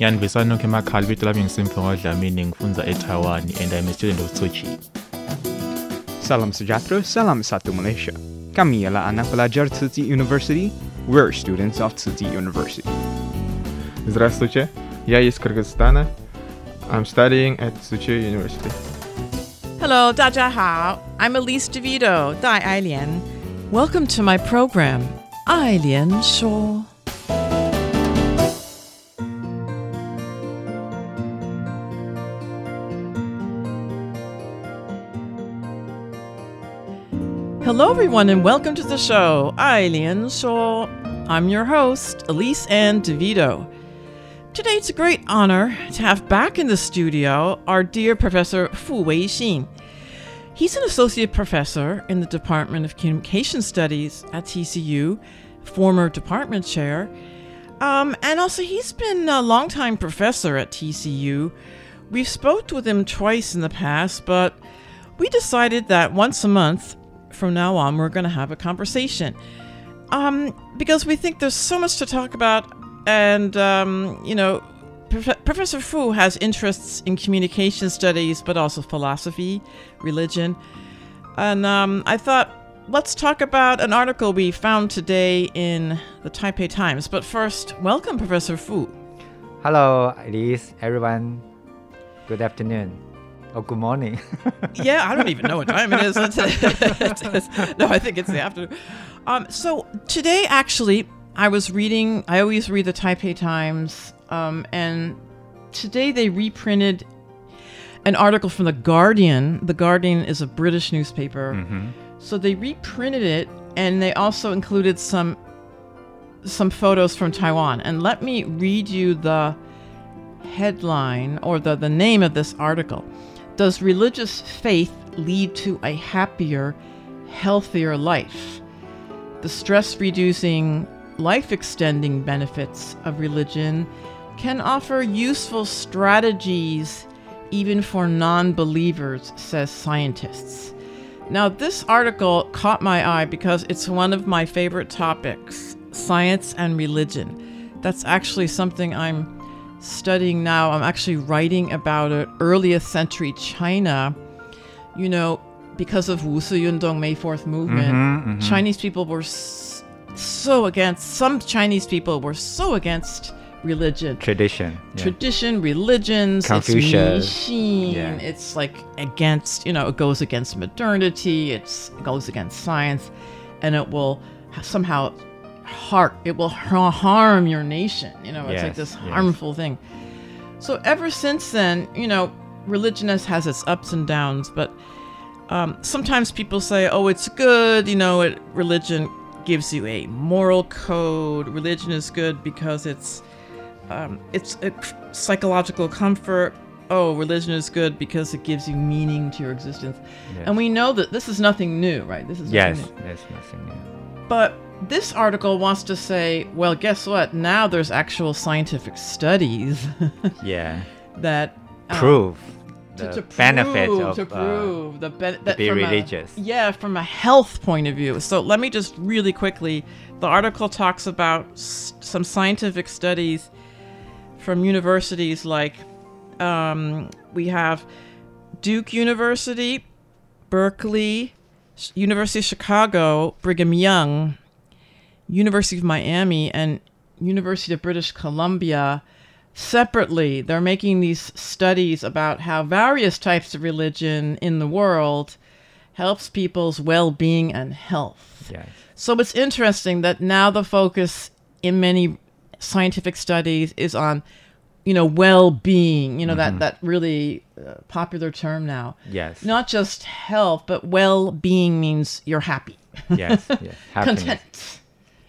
I nokho emakhaya libito lami ngisimfungo Dlamini ngifunza eTaiwan and I'm a student of Tzu Chi Salam Sujatro, Salam Satu Malaysia. Kami ialah anak pelajar Tsinghua University. We're students of Tzu Chi University. Здравствуйте, я из Кыргызстана. I'm studying at Tzu Chi University. Hello, 大家好. I'm Elise DeVido, Dai Ailian. Welcome to my program, Ailian Shaw. Hello, everyone, and welcome to the show. Eileen Shaw. I'm your host, Elise Anne DeVido. Today, it's a great honor to have back in the studio our dear Professor Fu Weixin. He's an associate professor in the Department of Communication Studies at TCU, former department chair, um, and also he's been a longtime professor at TCU. We've spoke with him twice in the past, but we decided that once a month from now on, we're going to have a conversation. Um, because we think there's so much to talk about, and, um, you know, Prof- Professor Fu has interests in communication studies, but also philosophy, religion. And um, I thought, let's talk about an article we found today in the Taipei Times. But first, welcome, Professor Fu. Hello, Elise, everyone. Good afternoon. Oh, good morning. yeah, I don't even know what time it is. no, I think it's the afternoon. Um, so today, actually, I was reading. I always read the Taipei Times, um, and today they reprinted an article from the Guardian. The Guardian is a British newspaper, mm-hmm. so they reprinted it, and they also included some some photos from Taiwan. And let me read you the headline or the, the name of this article. Does religious faith lead to a happier, healthier life? The stress reducing, life extending benefits of religion can offer useful strategies even for non believers, says scientists. Now, this article caught my eye because it's one of my favorite topics science and religion. That's actually something I'm studying now. I'm actually writing about it. Earliest century China, you know, because of Wu Si Yundong May 4th movement, mm-hmm, mm-hmm. Chinese people were so against, some Chinese people were so against religion. Tradition. Yeah. Tradition, religions, Confucius. it's yeah. it's like against, you know, it goes against modernity, it's, it goes against science, and it will somehow heart. It will harm your nation. You know, it's yes, like this yes. harmful thing. So ever since then, you know, religion has, has its ups and downs, but um, sometimes people say, "Oh, it's good." You know, it, religion gives you a moral code. Religion is good because it's um, it's a psychological comfort. Oh, religion is good because it gives you meaning to your existence. Yes. And we know that this is nothing new, right? This is yes, nothing new. yes, nothing new. But this article wants to say, well, guess what? Now there's actual scientific studies. yeah. That um, prove the to, to benefit prove, of to prove uh, the be- to be religious. A, yeah, from a health point of view. So let me just really quickly. The article talks about s- some scientific studies from universities like um, we have Duke University, Berkeley, University of Chicago, Brigham Young, University of Miami, and University of British Columbia separately they're making these studies about how various types of religion in the world helps people's well-being and health. Yes. So it's interesting that now the focus in many scientific studies is on you know well-being, you know Mhm. that that really uh, popular term now. Yes. Not just health, but well-being means you're happy. Yes, yes. Happiness. Content.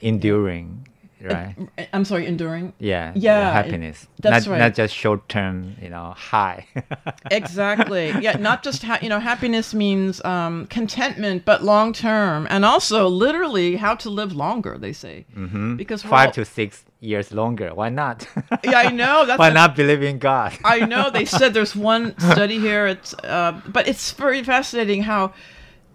Enduring, right? Uh, I'm sorry, enduring. Yeah. Yeah. happiness. That's not, right. Not just short term, you know, high. exactly. Yeah, not just ha- you know, happiness means um, contentment, but long term, and also literally how to live longer. They say mm-hmm. because five all- to six years longer. Why not? Yeah, I know, that's Why a- not believe in God? I know they said there's one study here. It's uh, but it's very fascinating how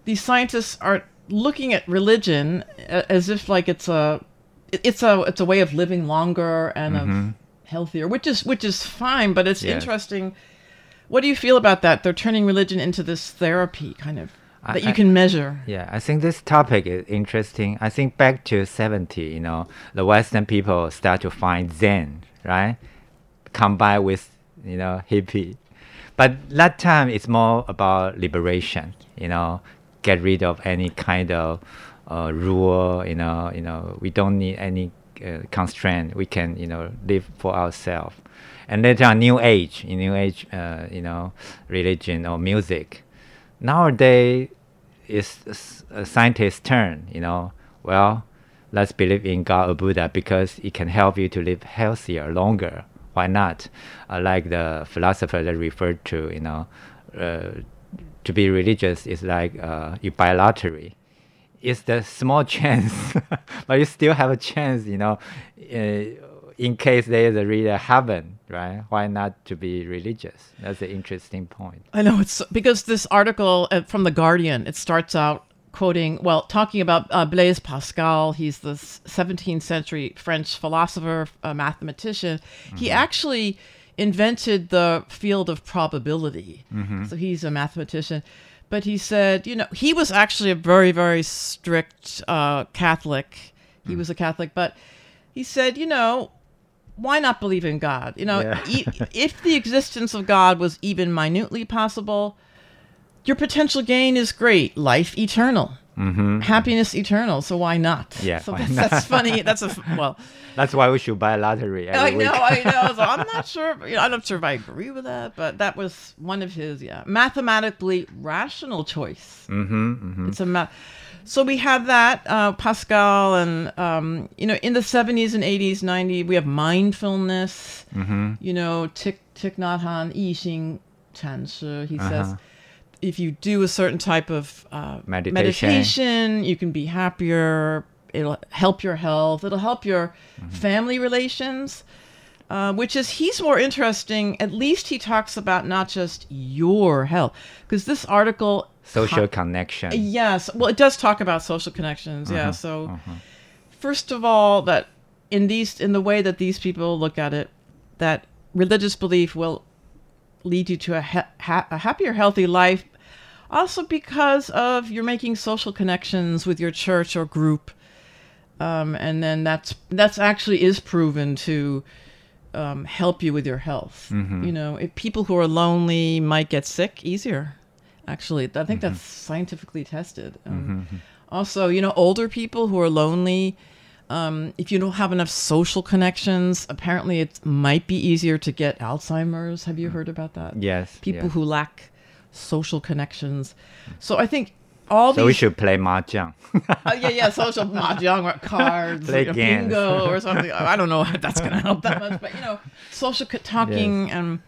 these scientists are looking at religion as if like it's a it's a it's a way of living longer and Mhm. of healthier, which is which is fine. But it's Yes. interesting. What do you feel about that? They're turning religion into this therapy kind of I- that you can measure. Yeah, I think this topic is interesting. I think back to 70, you know, the Western people start to find Zen, right? Combined with, you know, hippie. But that time it's more about liberation, you know, get rid of any kind of uh, rule, you know, you know, we don't need any uh, constraint. We can, you know, live for ourselves. And later on, New Age, in New Age, uh, you know, religion or music. Nowadays, it's a scientist's turn, you know. Well, let's believe in God or Buddha because it can help you to live healthier, longer. Why not? Uh, like the philosopher that referred to, you know, uh, to be religious is like uh, you buy lottery. It's the small chance, but you still have a chance, you know, uh, in case there is a real heaven, right? Why not to be religious? That's an interesting point. I know it's because this article uh, from the Guardian it starts out quoting well talking about uh, Blaise Pascal. He's the 17th century French philosopher, a mathematician. He actually invented the field of probability. Mhm. So he's a mathematician. But he said, you know, he was actually a very, very strict uh, Catholic. He was a Catholic, but he said, you know, why not believe in God? You know, Yeah. e- if the existence of God was even minutely possible, your potential gain is great. Life eternal. Mhm. Happiness eternal. So why not? Yeah, So that's, that's funny. That's a well. That's why we should buy a lottery I know. I know. So I'm not sure. You know, I'm not sure if I agree with that, but that was one of his, yeah, mathematically rational choice. mm-hmm, mm-hmm. It's a math. So we have that uh, Pascal, and um, you know, in the 70s and 80s, 90s, we have mindfulness. Mhm. You know, Thich Thich Nhat Hanh, Yi Xing Chan Shi. He says, Uh-huh. If you do a certain type of uh, Meditation. meditation, you can be happier. It'll help your health. It'll help your Mm-hmm. family relations. Uh, which is he's more interesting. At least he talks about not just your health, because this article Social co- connection. Yes. Well, it does talk about social connections. Yeah. Uh-huh, So, uh-huh. first of all, that in these in the way that these people look at it, that religious belief will lead you to a, ha- ha- a happier, healthy life. Also, because of you're making social connections with your church or group, um, and then that's that's actually is proven to um, help you with your health. Mhm. You know, if people who are lonely might get sick easier. Actually, I think that's scientifically tested. Um, Mhm. Also, you know, older people who are lonely, um, if you don't have enough social connections, apparently it might be easier to get Alzheimer's. Have you heard about that? Yes, People yes. who lack social connections. So I think all So we should play mahjong. Uh, yeah, yeah, social mahjong or cards, Play games. bingo or something. I don't know if that's going to help that much, but you know, social talking and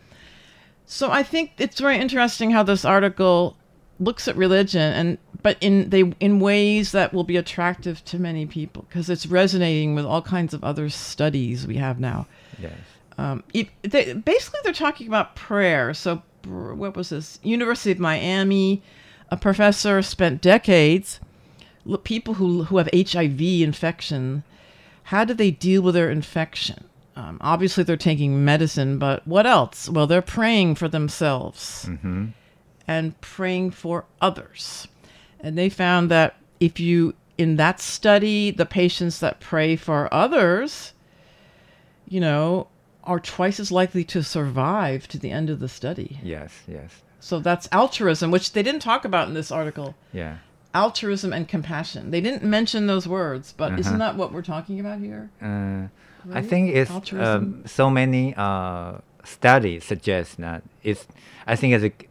so I think it's very interesting how this article looks at religion and but in they in ways that will be attractive to many people because it's resonating with all kinds of other studies we have now. Yes. Um, it, they, basically, they're talking about prayer. So, what was this? University of Miami, a professor spent decades. People who who have HIV infection, how do they deal with their infection? Um, obviously, they're taking medicine, but what else? Well, they're praying for themselves Mm-hmm. And praying for others. And they found that if you, in that study, the patients that pray for others, you know, are twice as likely to survive to the end of the study. Yes, yes. So that's altruism, which they didn't talk about in this article. Yeah. Altruism and compassion. They didn't mention those words, but Uh-huh. isn't that what we're talking about here? Uh, I think it's um, so many uh, studies suggest that it's. I think it's a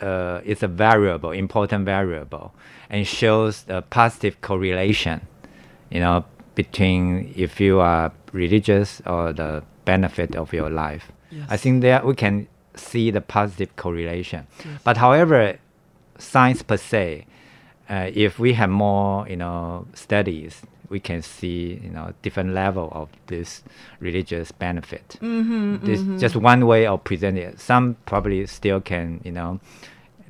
uh, it's a variable, important variable, and shows a positive correlation. You know, between if you are religious or the benefit of your life. I think there we can see the positive correlation. But however, science per se, uh, if we have more, you know, studies, we can see, you know, different level of this religious benefit. Mhm, This mhm. just one way of presenting it. Some probably still can, you know,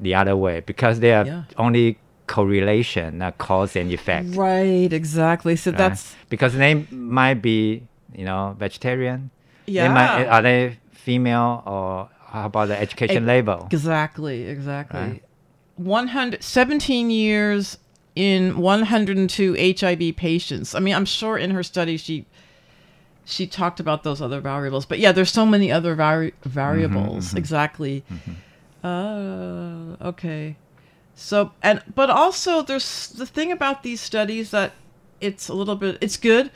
the other way because they are Yeah. only correlation, not cause and effect. Right, exactly. So right? that's because they might be, you know, vegetarian. They might, Yeah. are they female or how about the education level? Exactly, exactly. Right. 100, 17 years in 102 HIV patients. I mean, I'm sure in her study she she talked about those other variables, but yeah, there's so many other vari- variables. mhm. Exactly. Uh, okay. So and but also there's the thing about these studies that it's a little bit it's good,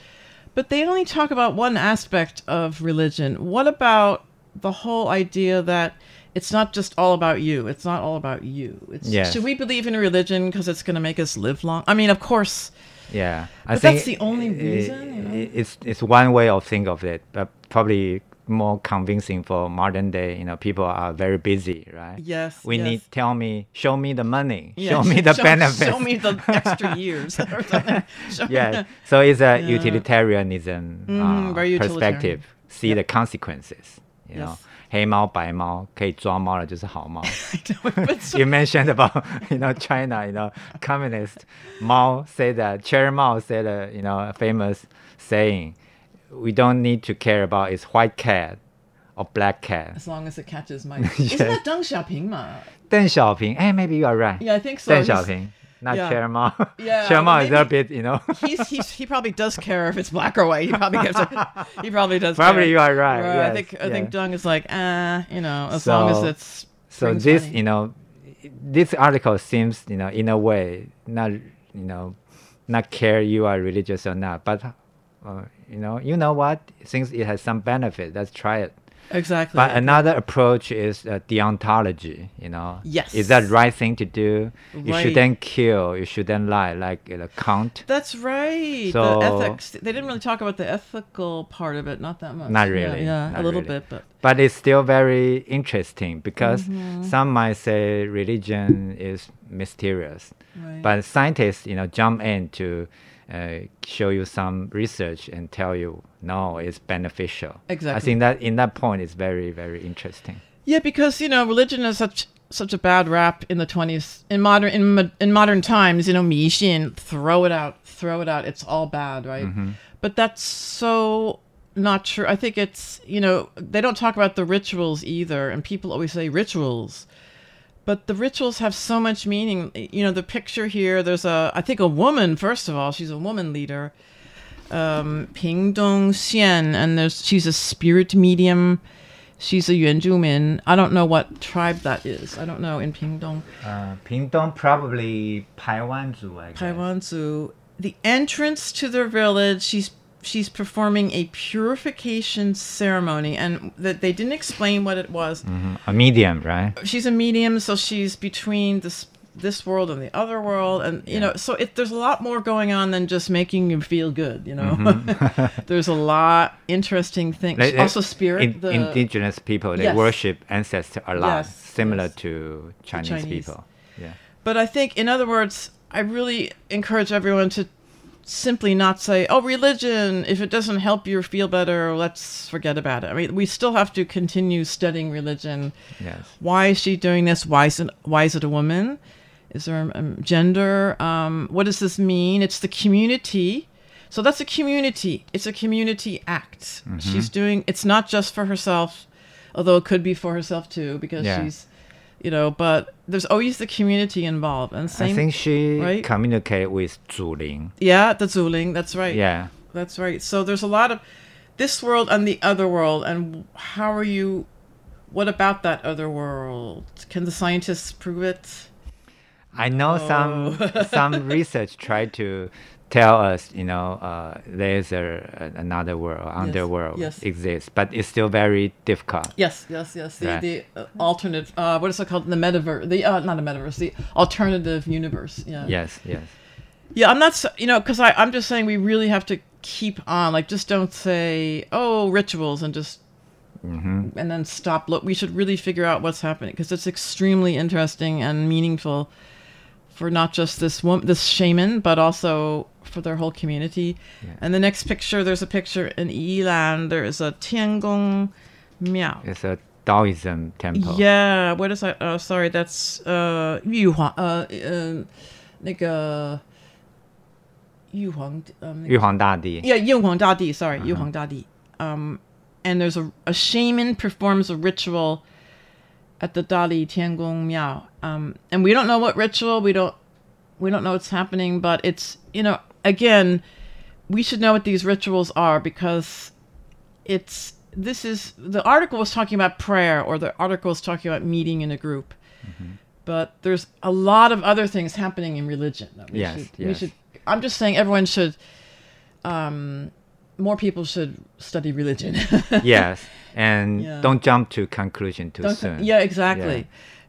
but they only talk about one aspect of religion. What about the whole idea that it's not just all about you. It's not all about you. It's Yes. should we believe in religion because it's going to make us live long? I mean, of course. Yeah, I But think that's the only reason, you know? It's it's one way of think of it, but probably more convincing for modern day. You know, people are very busy, right? Yes, We yes. need tell me, show me the money, Yeah, show me the show- benefits. show me the extra years or something. Yeah. So it's a Yeah. utilitarianism Mhm, uh, very utilitarian. perspective. See Yep. the consequences. You know, Yes. 黑猫白猫可以抓猫的就是好猫。 so- you mentioned about you know China, you know, communist Mao said that Chair Mao said a you know a famous saying, we don't need to care about is white cat or black cat. As long as it catches my. Yes. Isn't that Deng Xiaoping? Ma? Deng Xiaoping, hey, maybe you are right. Yeah, I think so. Deng He's- Xiaoping, not yeah. Chair Mao. Yeah, Chair Mao is a bit, you know. he's, he's he probably does care if it's black or white. He probably gives a, he probably does. Probably care. you are right, I yes, think I think. Deng is like, ah, you know, as long as it's. so this money. you know this article seems you know in a way not you know not care you are religious or not but uh, you know you know what since it has some benefit let's try it Exactly. but another approach is uh, deontology you know Yes. is that right thing to do you shouldn't kill you shouldn't lie like uh, Kant That's right. So- the ethics. They didn't really talk about the ethical part of it, not that much. Not really. Yeah, not a little really. bit, but but it's still very interesting because Mhm. some might say religion is mysterious, Right. but scientists, you know, jump in to uh, show you some research and tell you no, it's beneficial. Exactly. I think that in that point is very very interesting. yeah, because you know, religion is such such a bad rap in the twenties in modern in in modern times. You know, 迷信, throw it out, throw it out. It's all bad, right? Mhm. But that's so not true. I think it's you know they don't talk about the rituals either, and people always say rituals. But the rituals have so much meaning. You know, the picture here, there's a, I think a woman, first of all, she's a woman leader, um, Pingdong Xian, and there's, she's a spirit medium. She's a Yuanzhumin. I don't know what tribe that is. I don't know in Pingdong. Uh, Pingdong probably Paiwanzu, I guess. Paiwanzu. The entrance to their village, she's she's performing a purification ceremony, and that they didn't explain what it was. Mhm. A medium, right? She's a medium, so she's between this this world and the other world, and you know, so it, there's a lot more going on than just making you feel good. You know, Mhm. there's a lot interesting things. They- also, spirit. in- the, indigenous people they Yes. worship ancestors a lot, Yes, similar yes. to Chinese, Chinese. people. Yeah. But I think, in other words, I really encourage everyone to simply not say, "Oh, religion. If it doesn't help you feel better, let's forget about it." I mean, we still have to continue studying religion. Yes. Why is she doing this? Why is it? Why is it a woman? Is there a, a gender? Um, what does this mean? It's the community. So that's a community. It's a community act. Mhm. She's doing. It's not just for herself, although it could be for herself too, because Yeah. she's you know, but there's always the community involved. And same, I think she right? communicate with Zuling. Yeah, the Zuling. That's right. Yeah, that's right. So there's a lot of this world and the other world, and how are you? What about that other world? Can the scientists prove it? I know oh. some some research tried to tell us, you know, uh, there's a, another world, yes. underworld yes. exists, but it's still very difficult. Yes, yes, yes. The, right. the uh, alternate, uh, what is it called? The metaverse, the uh, not a metaverse, the alternative universe. Yeah. Yes, yes. Yeah, I'm not, you know, because I'm just saying we really have to keep on. Like, just don't say, oh, rituals, and just Mm-hmm. and then stop look we should really figure out what's happening because it's extremely interesting and meaningful for not just this woman this shaman but also for their whole community. Yeah. And the next picture, there's a picture in Yilan. There is a Tiangong Miao. It's a Taoism temple. Yeah, what is that? Oh, sorry, that's uh, Yuhuang. Uh, uh, 那个玉皇, um, 玉皇大帝. Yeah, 玉皇大帝. Sorry, uh-huh. 玉皇大帝. Um, and there's a, a shaman performs a ritual at the Dali Tiangong Miao. Um, and we don't know what ritual. We don't we don't know what's happening, but it's you know again, we should know what these rituals are because it's this is the article was talking about prayer or the article was talking about meeting in a group. Mm-hmm. But there's a lot of other things happening in religion. That we yes, should, yes. We should, I'm just saying everyone should um, more people should study religion. yes, and yeah. don't jump to conclusion too don't soon. yeah, exactly. Yeah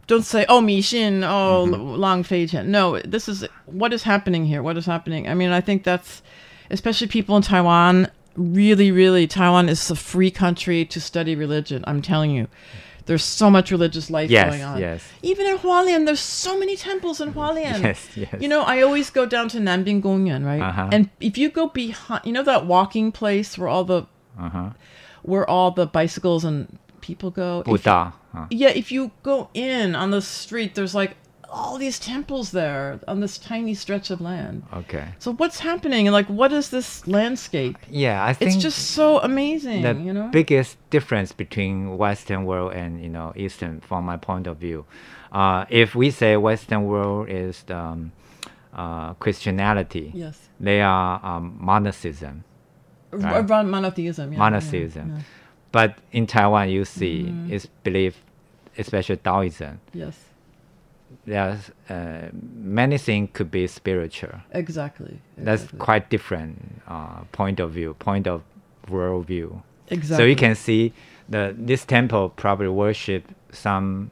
don't say oh Mixin, oh mm-hmm. Lang. No, this is what is happening here. What is happening? I mean, I think that's especially people in Taiwan. Really, really, Taiwan is a free country to study religion. I'm telling you. There's so much religious life yes, going on. Yes. Even in Hualien, there's so many temples in Hualien. Yes, yes. You know, I always go down to Nanbin Gongyuan, right? Uh-huh. And if you go behind, you know that walking place where all the uh-huh. where all the bicycles and people go. Buddha. Huh. Yeah, if you go in on the street, there's like all these temples there on this tiny stretch of land. Okay. So what's happening? And like, what is this landscape? Yeah, I think it's just so amazing. The you know, biggest difference between Western world and you know Eastern, from my point of view, uh, if we say Western world is the, um, uh, Christianity, yes, they are um, monotheism. Right? monotheism. Yeah, monotheism. Yeah, yeah. But in Taiwan, you see, mm-hmm. it's believed, especially Taoism. Yes. There's uh, many things could be spiritual. Exactly. That's quite different uh, point of view, point of worldview. Exactly. So you can see the this temple probably worship some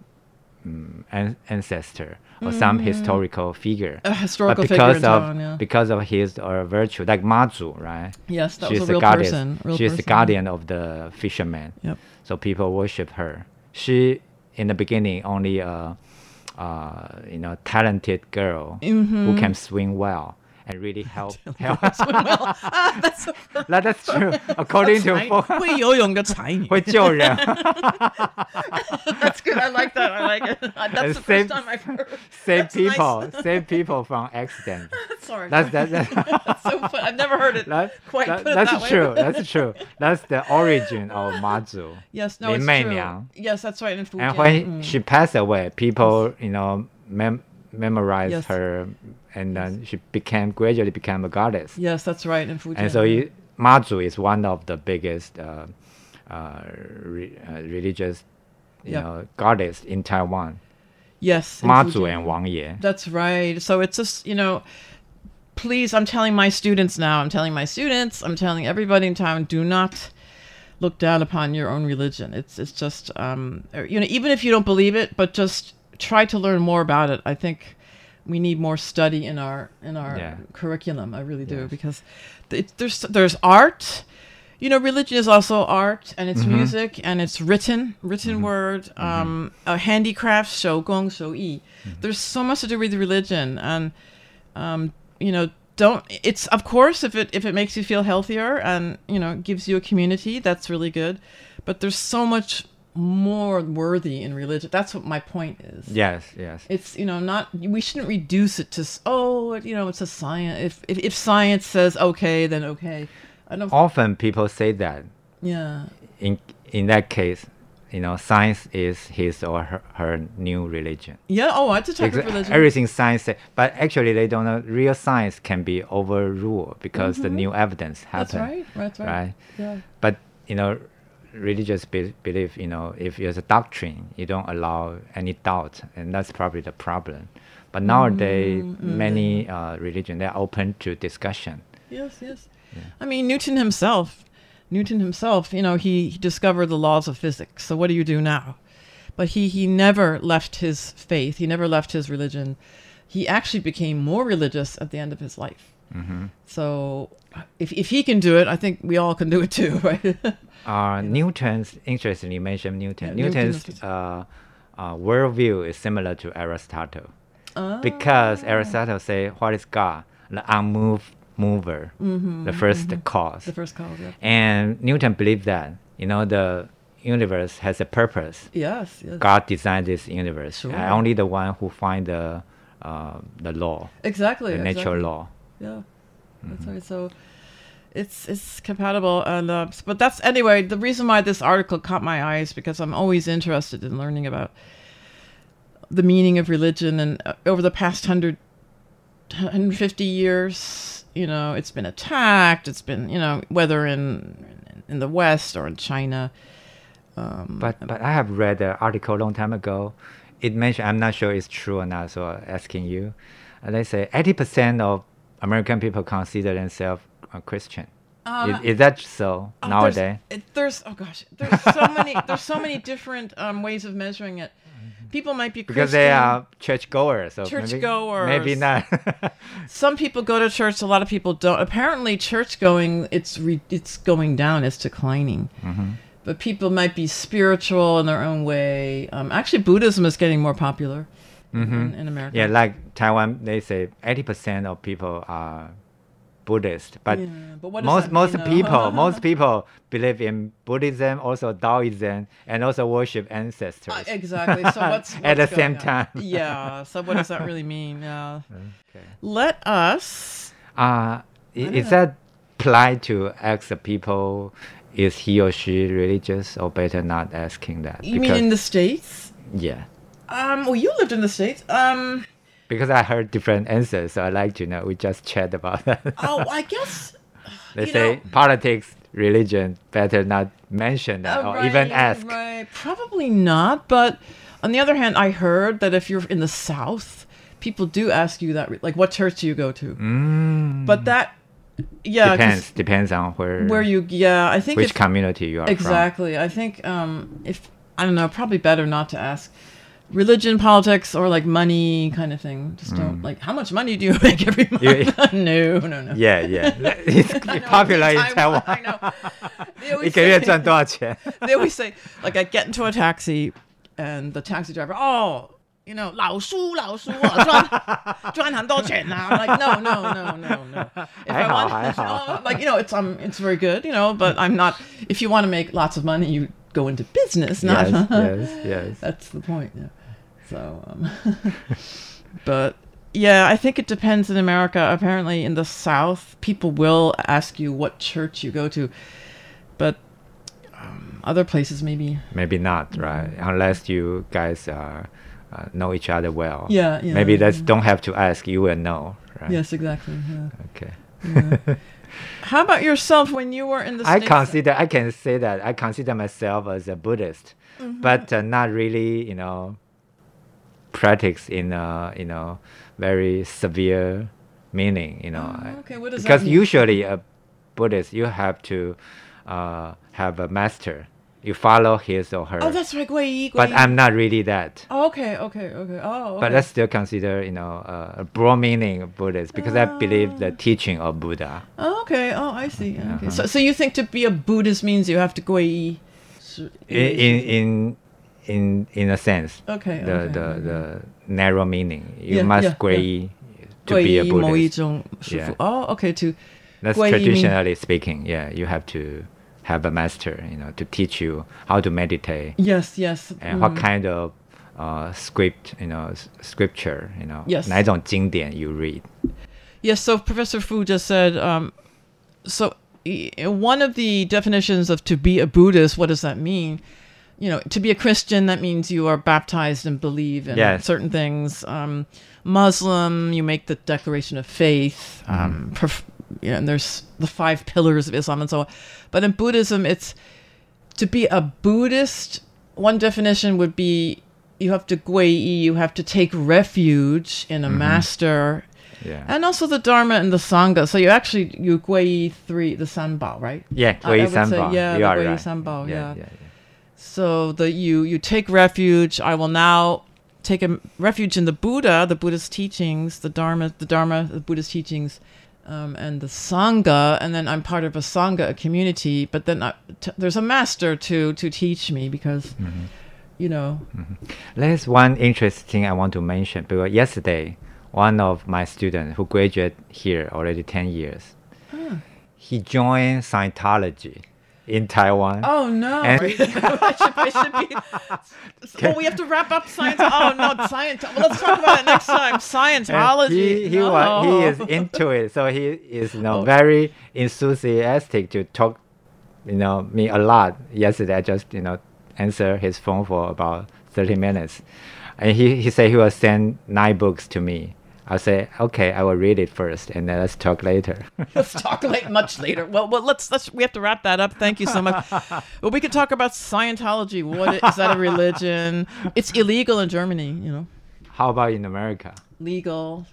um, an- ancestor or mm-hmm. some historical figure. A historical but because figure of town, yeah. because of his or virtue, like Mazu, right? Yes, that She's was a real goddess. person. Real She's person. the guardian of the fisherman. Yep. So people worship her. She in the beginning only a, uh, you know talented girl mm-hmm. who can swing well and really help. help. well. ah, that's, so that, that's true. According to 会游泳的才女会救人。 That's good. I like that. I like it. Uh, That's And the save- first time I've heard. Save That's nice. people, save people from accident. Sorry. That's that, that, That's so fun. I've never heard it that, quite that- put it that's that way. true. That's true. That's the origin of Mazu. Yes, no, Lin it's Mei true. Niang. Yes, that's right. In Fujian. And when mm. she passed away, people, you know, mem- memorized Yes. her, and then she became gradually became a goddess. Yes, that's right. In Fujian. And so Mazu is one of the biggest uh, uh, re- uh, religious, you Yep. know, goddess in Taiwan. Yes. Mazu and Wang Ye. That's right. So it's just, you know, please, I'm telling my students now, I'm telling my students, I'm telling everybody in town, do not look down upon your own religion. It's it's just, um, you know, even if you don't believe it, but just try to learn more about it. I think we need more study in our in our yeah. curriculum. I really do yes. because it, there's there's art. You know, religion is also art, and it's mm-hmm. music, and it's written, written mm-hmm. word, mm-hmm. um, mm-hmm. handicrafts, So gong, So yi. There's so much to do with religion, and um, you know, don't. It's of course if it if it makes you feel healthier and you know gives you a community, that's really good. But there's so much more worthy in religion. That's what my point is. Yes, yes. It's you know not we shouldn't reduce it to oh you know it's a science. If if, if science says okay, then okay. I don't. Often people say that. Yeah. In in that case, you know, science is his or her, her new religion. Yeah. Oh, it's a type Because of religion. Everything science, say, but actually they don't know. Real science can be overruled because the Mhm. new evidence happens. That's right. That's right. Right. Yeah. But you know, religious be- belief, you know, if it's a doctrine, you don't allow any doubt, and that's probably the problem. But nowadays, Mm, mm. many uh, religion they're open to discussion. Yes, yes. I mean, Newton himself, Newton himself, you know, he, he discovered the laws of physics. So what do you do now? But he, he never left his faith. He never left his religion. He actually became more religious at the end of his life. Mhm. So if, if he can do it, I think we all can do it too, right? Uh, Newton's, interestingly, you mentioned Newton. Yeah, Newton's uh, uh, worldview is similar to Aristotle. Ah. Because Aristotle say, what is God? The unmoved mover, Mhm, the 1st mhm. cause. The first cause, yeah. And Newton believed that, you know, the universe has a purpose. Yes, yes. God designed this universe. Sure. Only the one who find the, uh, the law. Exactly. The natural exactly. law. Yeah, that's Mm-hmm. right. So it's it's compatible, and uh, but that's anyway. The reason why this article caught my eye is because I'm always interested in learning about the meaning of religion, and uh, over the past hundred 150 years, you know, it's been attacked. It's been, you know, whether in in the West or in China. Um, But but I have read an article a long time ago. It mentioned I'm not sure it's true or not, so I'm asking you. And they say 80% of American people consider themselves a Christian. Um, is, is that so Oh, nowadays? There's, there's oh gosh, there's so many there's so many different um, ways of measuring it. People might be Because they Christian, are churchgoers. So maybe- churchgoers. Maybe, not. Some people go to church. A lot of people don't. Apparently, church going it's re, it's going down. It's declining. Mhm. But people might be spiritual in their own way. Um, actually, Buddhism is getting more popular in, Mhm. in America. Yeah, like Taiwan, they say 80% of people are Buddhist, but, Yeah, but what most most mean, people most people believe in Buddhism, also Taoism, and also worship ancestors. Uh, exactly. So what's, at the same on? time? Yeah. So what does that really mean? Yeah. Okay. Let us. Uh, is that apply to ask the people, is he or she religious, or better not asking that? You mean in the states? yeah, Um. Well, you lived in the states. Um. because I heard different answers, so I like to know. We just chat about that. Oh, I guess. they say know- politics, religion, better not mention that Uh, or even ask. Right. Probably not. But on the other hand, I heard that if you're in the South, people do ask you that, like, what church do you go to? Mm. But that, yeah depends depends on where where you, yeah, I think which community you are exactly. I think um, if I don't know, probably better not to ask Religion, politics, or like money kind of thing. Just don't Mm. like how much money do you make every month? You- no, no, no. Yeah, yeah. It's popular in Taiwan. I know. They always 一个月 say- 赚多少钱？ they always say like I get into a taxi and the taxi driver, oh, you know, 老叔老叔我赚赚很多钱啊. I'm like no no no no no. If 还 I 好 want, 还好 oh, like you know, it's um it's very good, you know, but I'm not. If you want to make lots of money, you go into business, not. Yes, yes, yes. That's the point. Yeah. So, um, but yeah, I think it depends in America. Apparently, in the South, people will ask you what church you go to, but um, other places maybe. Maybe not, right? Unless you guys uh, uh, know each other well. Yeah, yeah, Maybe that's yeah. don't have to ask. You will know, right? Yes, exactly. Yeah. Okay. Yeah. How about yourself when you were in the I States? consider I can say that I consider myself as a Buddhist, Mhm. but uh, not really, you know, practice in a you know very severe meaning. You know, oh, okay, what does because usually a Buddhist you have to uh, have a master. You follow his or her. Oh, that's right, Guiyi. But I'm not really that. Oh, okay, okay, okay. Oh. Okay. But that's still consider you know uh, a broad meaning of Buddhist because uh. I ah. believe the teaching of Buddha. Oh, okay. Oh, I see. Okay. Uh-huh. So, so you think to be a Buddhist means you have to Guiyi. In, in in in, in a sense Okay, the okay, the, okay. the narrow meaning you Yeah, must yeah, 皈依 to be a 皈依某一 Buddhist 种师傅. Yeah. Oh, okay. To that's 皈依 mean- traditionally speaking yeah you have to have a master you know to teach you how to meditate Yes, yes. and what mm. kind of uh, script you know s- scripture you know Yes. 哪一种经典 you read Yes, so Professor Fu just said, um, so i- one of the definitions of to be a Buddhist, what does that mean? You know, to be a Christian, that means you are baptized and believe in Yes. certain things. Um, Muslim, you make the declaration of faith. Um, perf- you know, and there's the five pillars of Islam and so on. But in Buddhism, it's to be a Buddhist. One definition would be you have to guiyi, you have to take refuge in a Mhm. master. Yeah. And also the Dharma and the Sangha. So you actually you guiyi three the Sanbao, right? Yeah, I- I would say, Sanbao. Yeah, You the Guiyi right. Sanbao, Yeah, yeah. yeah, So the you you take refuge. I will now take a refuge in the Buddha, the Buddhist teachings, the Dharma, the Dharma, the Buddhist teachings, um, and the Sangha. And then I'm part of a Sangha, a community. But then I, t- there's a master to to teach me because, you know, There's one interesting thing I want to mention because yesterday, one of my students who graduated here already 10 years, Huh. he joined Scientology in Taiwan. Oh no! And- I should, I should be. Oh, we have to wrap up science. Oh no, science. Well, let's talk about it next time. And Scientology. He, he, no. wa- he is into it, so he is you know Oh. very enthusiastic to talk, you know, me a lot. Yesterday, I just you know answer his phone for about thirty minutes, and he he said he will send nine books to me. I'll say okay, I will read it first, and then let's talk later. let's talk late, much later. Well, well, let's let's we have to wrap that up. Thank you so much. well, we could talk about Scientology. What is that a religion? It's illegal in Germany. You know, How about in America? legal.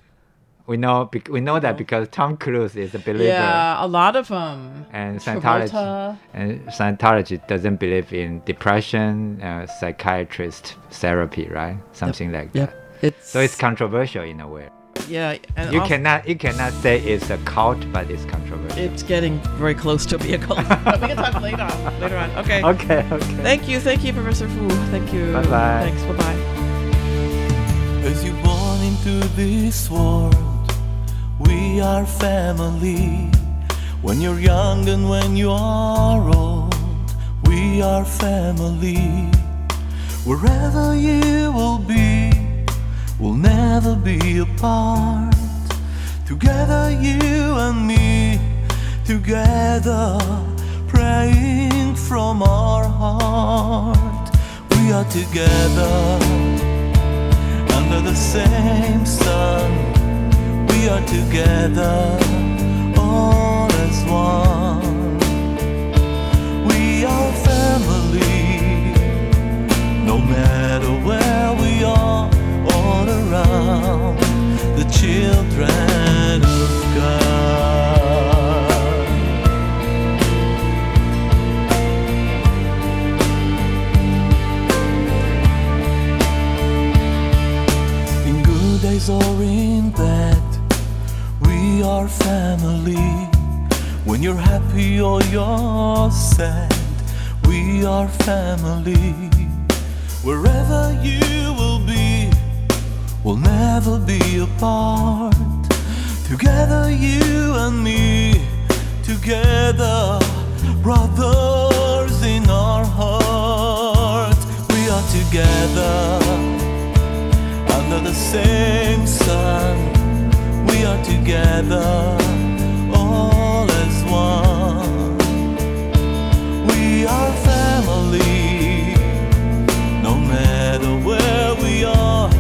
We know we know that because Tom Cruise is a believer. Yeah, a lot of them. And Scientology, Travolta. and Scientology doesn't believe in depression, uh, psychiatrist therapy, right? Something like Yep. that. It's So it's controversial in a way. Yeah, and You also- cannot you cannot say it's a cult, but it's controversial. It's getting very close to be a cult. but we can talk later on. Later on. Okay. Okay, okay. Thank you, thank you, Professor Fu. Thank you. Bye-bye. Thanks. Bye bye. As you're born into this world, we are family. When you're young and when you are old, we are family. Wherever you will be, we'll never be apart. Together, you and me, together, praying from our heart. We are together under the same sun. We are together, all as one. We are family, no matter where we are, all around the children of God. In good days or in bad, we are family. When you're happy or you're sad, we are family. Wherever you We'll never be apart. Together, you and me, together, brothers in our heart. We are together under the same sun. We are together, all as one. We are family, no matter where we are.